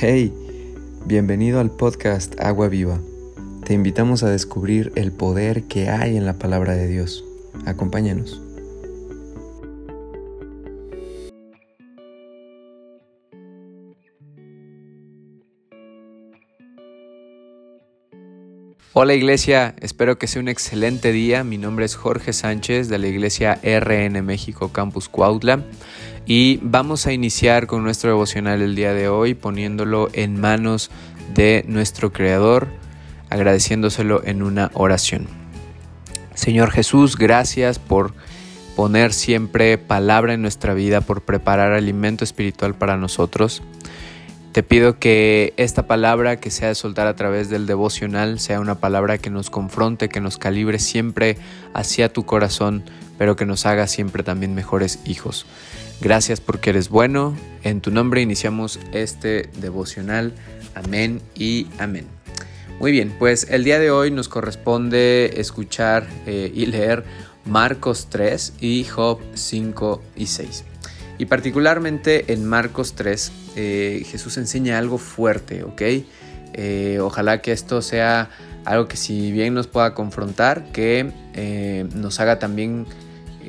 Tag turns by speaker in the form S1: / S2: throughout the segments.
S1: Hey, bienvenido al podcast Agua Viva. Te invitamos a descubrir el poder que hay en la palabra de Dios. Acompáñanos.
S2: Hola iglesia, espero que sea un excelente día. Mi nombre es Jorge Sánchez de la iglesia RN México Campus Cuautla y vamos a iniciar con nuestro devocional el día de hoy poniéndolo en manos de nuestro Creador, agradeciéndoselo en una oración. Señor Jesús, gracias por poner siempre palabra en nuestra vida, por preparar alimento espiritual para nosotros. Te pido que esta palabra que sea de soltar a través del devocional sea una palabra que nos confronte, que nos calibre siempre hacia tu corazón, pero que nos haga siempre también mejores hijos. Gracias porque eres bueno. En tu nombre iniciamos este devocional. Amén y amén. Muy bien, pues el día de hoy nos corresponde escuchar eh, y leer Marcos 3 y Job 5 y 6. Y particularmente en Marcos 3, eh, Jesús enseña algo fuerte, ¿ok? Eh, ojalá que esto sea algo que si bien nos pueda confrontar, que nos haga también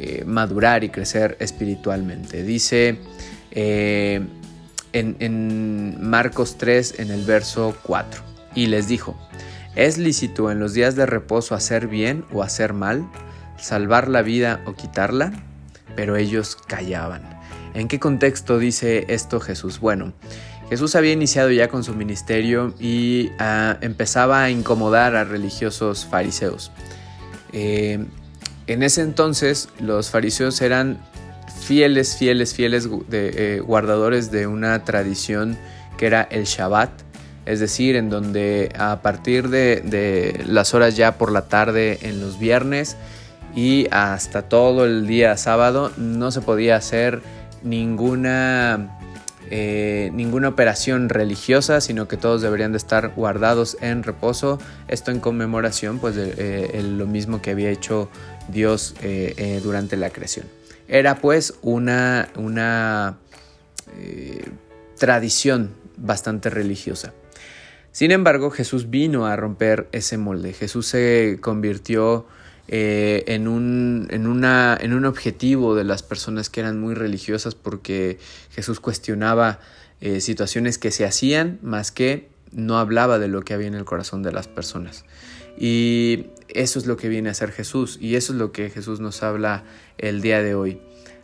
S2: eh, madurar y crecer espiritualmente. Dice eh, en, Marcos 3, en el verso 4, y les dijo, ¿es lícito en los días de reposo hacer bien o hacer mal, salvar la vida o quitarla? Pero ellos callaban. ¿En qué contexto dice esto Jesús? Bueno, Jesús había iniciado ya con su ministerio y ah, empezaba a incomodar a religiosos fariseos. Eh, en ese entonces los fariseos eran fieles, fieles, fieles de, eh, guardadores de una tradición que era el Shabbat, es decir, en donde a partir de, las horas ya por la tarde en los viernes y hasta todo el día sábado no se podía hacer ninguna eh, ninguna operación religiosa, sino que todos deberían de estar guardados en reposo. Esto en conmemoración, pues, de eh, lo mismo que había hecho Dios eh, durante la creación. Era pues una, una tradición bastante religiosa. Sin embargo, Jesús vino a romper ese molde. Jesús se convirtió eh, en, un, en, una, en un objetivo de las personas que eran muy religiosas porque Jesús cuestionaba eh, situaciones que se hacían más que no hablaba de lo que había en el corazón de las personas. Y eso es lo que viene a ser Jesús y eso es lo que Jesús nos habla el día de hoy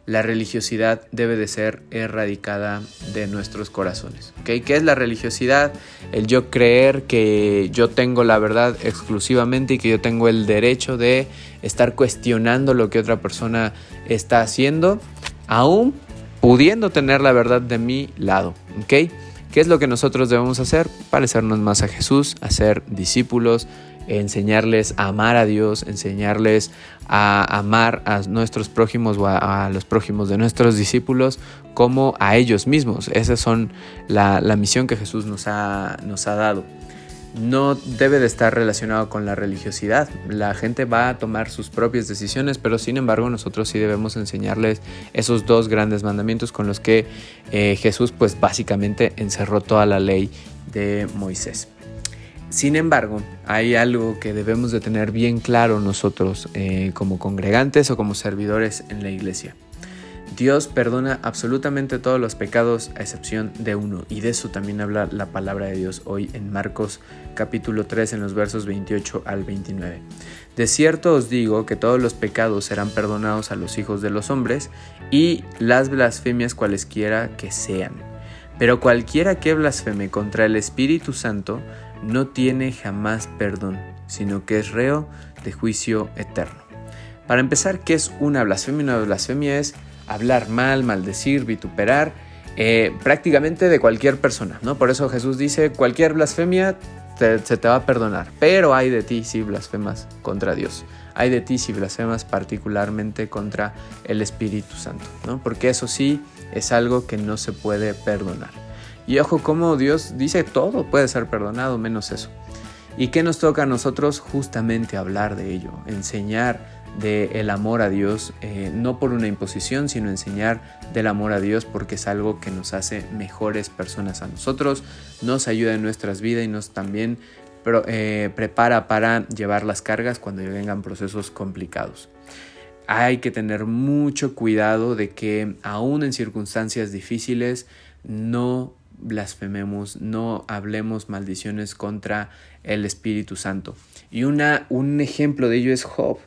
S2: la religiosidad debe de ser erradicada de nuestros corazones. ¿okay? ¿Qué es la religiosidad? El yo creer que yo tengo la verdad exclusivamente y que yo tengo el derecho de estar cuestionando lo que otra persona está haciendo, aún pudiendo tener la verdad de mi lado. ¿okay? ¿Qué es lo que nosotros debemos hacer? Parecernos más a Jesús, a ser discípulos, enseñarles a amar a Dios, enseñarles a amar a nuestros prójimos o a, los prójimos de nuestros discípulos como a ellos mismos. Esa es la, la misión que Jesús nos ha, nos ha dado. No debe de estar relacionado con la religiosidad. La gente va a tomar sus propias decisiones, pero sin embargo nosotros sí debemos enseñarles esos dos grandes mandamientos con los que eh, Jesús pues básicamente encerró toda la ley de Moisés. Sin embargo, hay algo que debemos de tener bien claro nosotros eh, como congregantes o como servidores en la iglesia. Dios perdona absolutamente todos los pecados a excepción de uno y de eso también habla la palabra de Dios hoy en Marcos capítulo 3 en los versos 28 al 29. De cierto os digo que todos los pecados serán perdonados a los hijos de los hombres y las blasfemias cualesquiera que sean. Pero cualquiera que blasfeme contra el Espíritu Santo no tiene jamás perdón, sino que es reo de juicio eterno. Para empezar, ¿qué es una blasfemia? Una blasfemia es hablar mal, maldecir, vituperar, eh, prácticamente de cualquier persona, ¿no? Por eso Jesús dice, cualquier blasfemia se te va a perdonar, pero hay de ti si blasfemas contra Dios. Hay de ti si blasfemas particularmente contra el Espíritu Santo, ¿no? Porque eso sí es algo que no se puede perdonar. Y ojo como Dios dice todo puede ser perdonado menos eso. ¿Y qué nos toca a nosotros? Justamente hablar de ello, enseñar del amor a Dios, eh, no por una imposición, sino enseñar del amor a Dios porque es algo que nos hace mejores personas a nosotros, nos ayuda en nuestras vidas y nos también eh, prepara para llevar las cargas cuando vengan procesos complicados. Hay que tener mucho cuidado de que aún en circunstancias difíciles no blasfememos, no hablemos maldiciones contra el Espíritu Santo. Y una, un ejemplo de ello es Job.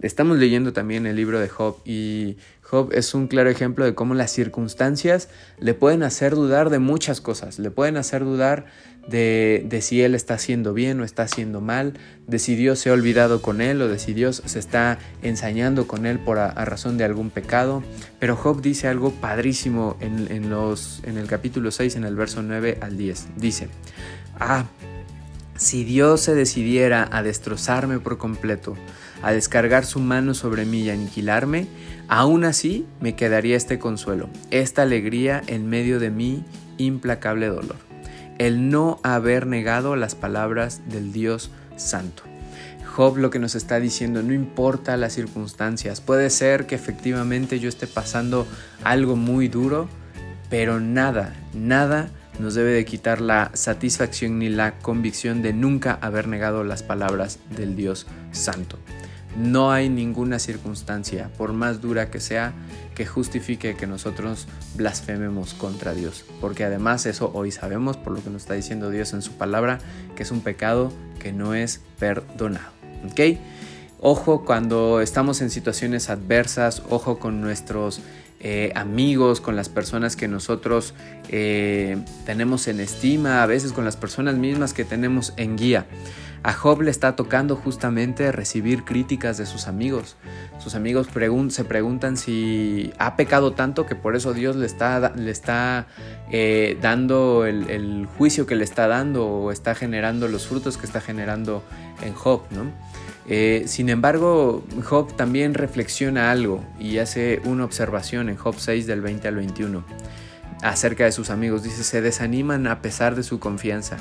S2: Estamos leyendo también el libro de Job y Job es un claro ejemplo de cómo las circunstancias le pueden hacer dudar de muchas cosas, le pueden hacer dudar de, de, si él está haciendo bien o está haciendo mal, de si Dios se ha olvidado con él o de si Dios se está ensañando con él por a, razón de algún pecado. Pero Job dice algo padrísimo en, en, los, en el capítulo 6, en el verso 9 al 10. Dice, ah, si Dios se decidiera a destrozarme por completo, a descargar su mano sobre mí y aniquilarme, aún así me quedaría este consuelo, esta alegría en medio de mi implacable dolor, el no haber negado las palabras del Dios Santo. Job lo que nos está diciendo, no importa las circunstancias, puede ser que efectivamente yo esté pasando algo muy duro, pero nada, nada nos debe de quitar la satisfacción ni la convicción de nunca haber negado las palabras del Dios Santo. No hay ninguna circunstancia, por más dura que sea, que justifique que nosotros blasfememos contra Dios. Porque además eso hoy sabemos, por lo que nos está diciendo Dios en su palabra, que es un pecado que no es perdonado. Ojo cuando estamos en situaciones adversas, ojo con nuestros eh, amigos, con las personas que nosotros eh, tenemos en estima, a veces con las personas mismas que tenemos en guía. A Job le está tocando justamente recibir críticas de sus amigos. Sus amigos se preguntan si ha pecado tanto que por eso Dios le está, le está eh, dando el, juicio que le está dando o está generando los frutos que está generando en Job. ¿no? Eh, sin embargo, Job también reflexiona algo y hace una observación en Job 6 del 20 al 21 acerca de sus amigos. Dice, se desaniman a pesar de su confianza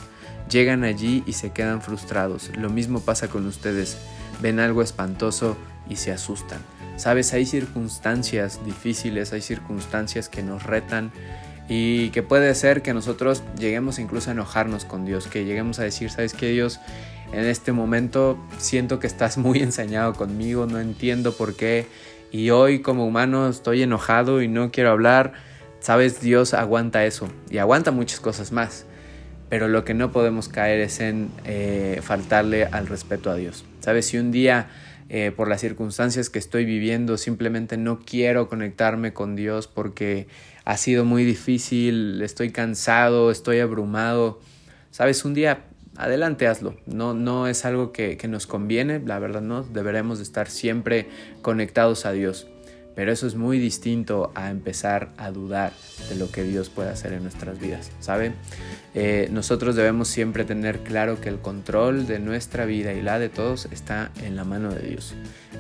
S2: Llegan allí y se quedan frustrados. Lo mismo pasa con ustedes. Ven algo espantoso y se asustan. Sabes, hay circunstancias difíciles, hay circunstancias que nos retan y que puede ser que nosotros lleguemos incluso a enojarnos con Dios, que lleguemos a decir, sabes que Dios, en este momento siento que estás muy ensañado conmigo, no entiendo por qué y hoy como humano estoy enojado y no quiero hablar. Sabes, Dios aguanta eso y aguanta muchas cosas más pero lo que no podemos caer es en eh, faltarle al respeto a Dios. ¿Sabes? Si un día, eh, por las circunstancias que estoy viviendo, simplemente no quiero conectarme con Dios porque ha sido muy difícil, estoy cansado, estoy abrumado, ¿sabes? Un día, adelante, hazlo. No, no es algo que, que nos conviene, la verdad no, deberemos estar siempre conectados a Dios. Pero eso es muy distinto a empezar a dudar de lo que Dios puede hacer en nuestras vidas, ¿sabe? Eh, nosotros debemos siempre tener claro que el control de nuestra vida y la de todos está en la mano de Dios.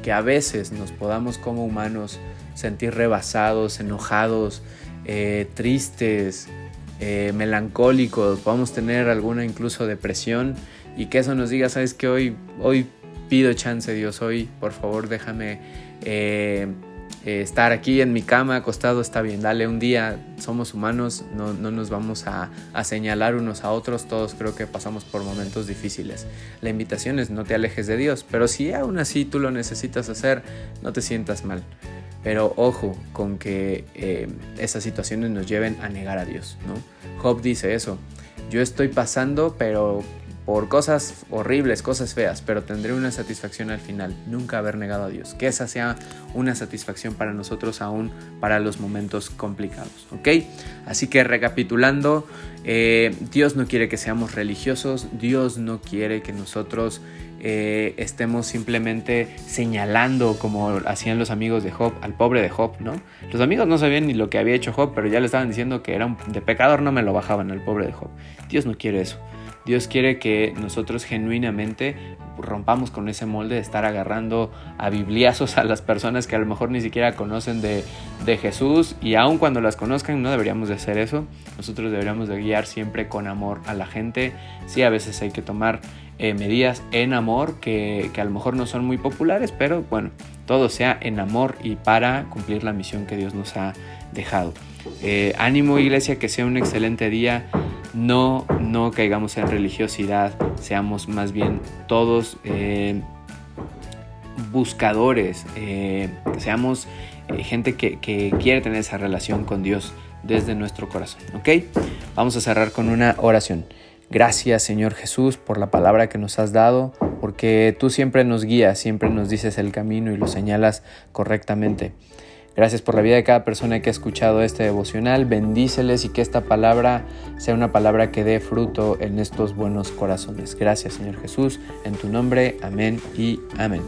S2: Que a veces nos podamos como humanos sentir rebasados, enojados, eh, tristes, eh, melancólicos, podamos tener alguna incluso depresión y que eso nos diga, sabes que hoy, hoy pido chance Dios, hoy por favor déjame eh, estar aquí en mi cama acostado está bien, dale un día, somos humanos, no, nos vamos a, señalar unos a otros, todos creo que pasamos por momentos difíciles. La invitación es no te alejes de Dios, pero si aún así tú lo necesitas hacer, no te sientas mal. Pero ojo con que eh, esas situaciones nos lleven a negar a Dios. ¿no? Job dice eso, yo estoy pasando, pero por cosas horribles, cosas feas, pero tendré una satisfacción al final, nunca haber negado a Dios. Que esa sea una satisfacción para nosotros aún para los momentos complicados. Así que recapitulando, eh, Dios no quiere que seamos religiosos, Dios no quiere que nosotros eh, estemos simplemente señalando como hacían los amigos de Job, al pobre de Job, ¿no? Los amigos no sabían ni lo que había hecho Job, pero ya le estaban diciendo que era un, de pecador, no me lo bajaban al pobre de Job. Dios no quiere eso. Dios quiere que nosotros genuinamente rompamos con ese molde de estar agarrando a bibliazos a las personas que a lo mejor ni siquiera conocen de, Jesús y aun cuando las conozcan no deberíamos de hacer eso. Nosotros deberíamos de guiar siempre con amor a la gente. Sí, a veces hay que tomar eh, medidas en amor que, que a lo mejor no son muy populares, pero bueno, todo sea en amor y para cumplir la misión que Dios nos ha dejado. Eh, ánimo iglesia, que sea un excelente día. No, no caigamos en religiosidad, seamos más bien todos eh, buscadores, eh, seamos gente que, que, quiere tener esa relación con Dios desde nuestro corazón. ¿Ok? Vamos a cerrar con una oración. Gracias Señor Jesús por la palabra que nos has dado, porque tú siempre nos guías, siempre nos dices el camino y lo señalas correctamente. Gracias por la vida de cada persona que ha escuchado este devocional. Bendíceles y que esta palabra sea una palabra que dé fruto en estos buenos corazones. Gracias Señor Jesús. En tu nombre. Amén y amén.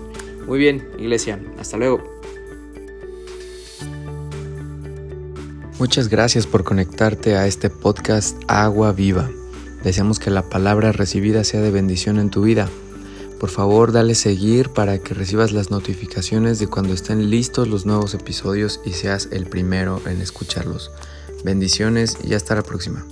S2: Muy bien, iglesia. Hasta luego.
S1: Muchas gracias por conectarte a este podcast Agua Viva. Deseamos que la palabra recibida sea de bendición en tu vida. Por favor, dale seguir para que recibas las notificaciones de cuando estén listos los nuevos episodios y seas el primero en escucharlos. Bendiciones y hasta la próxima.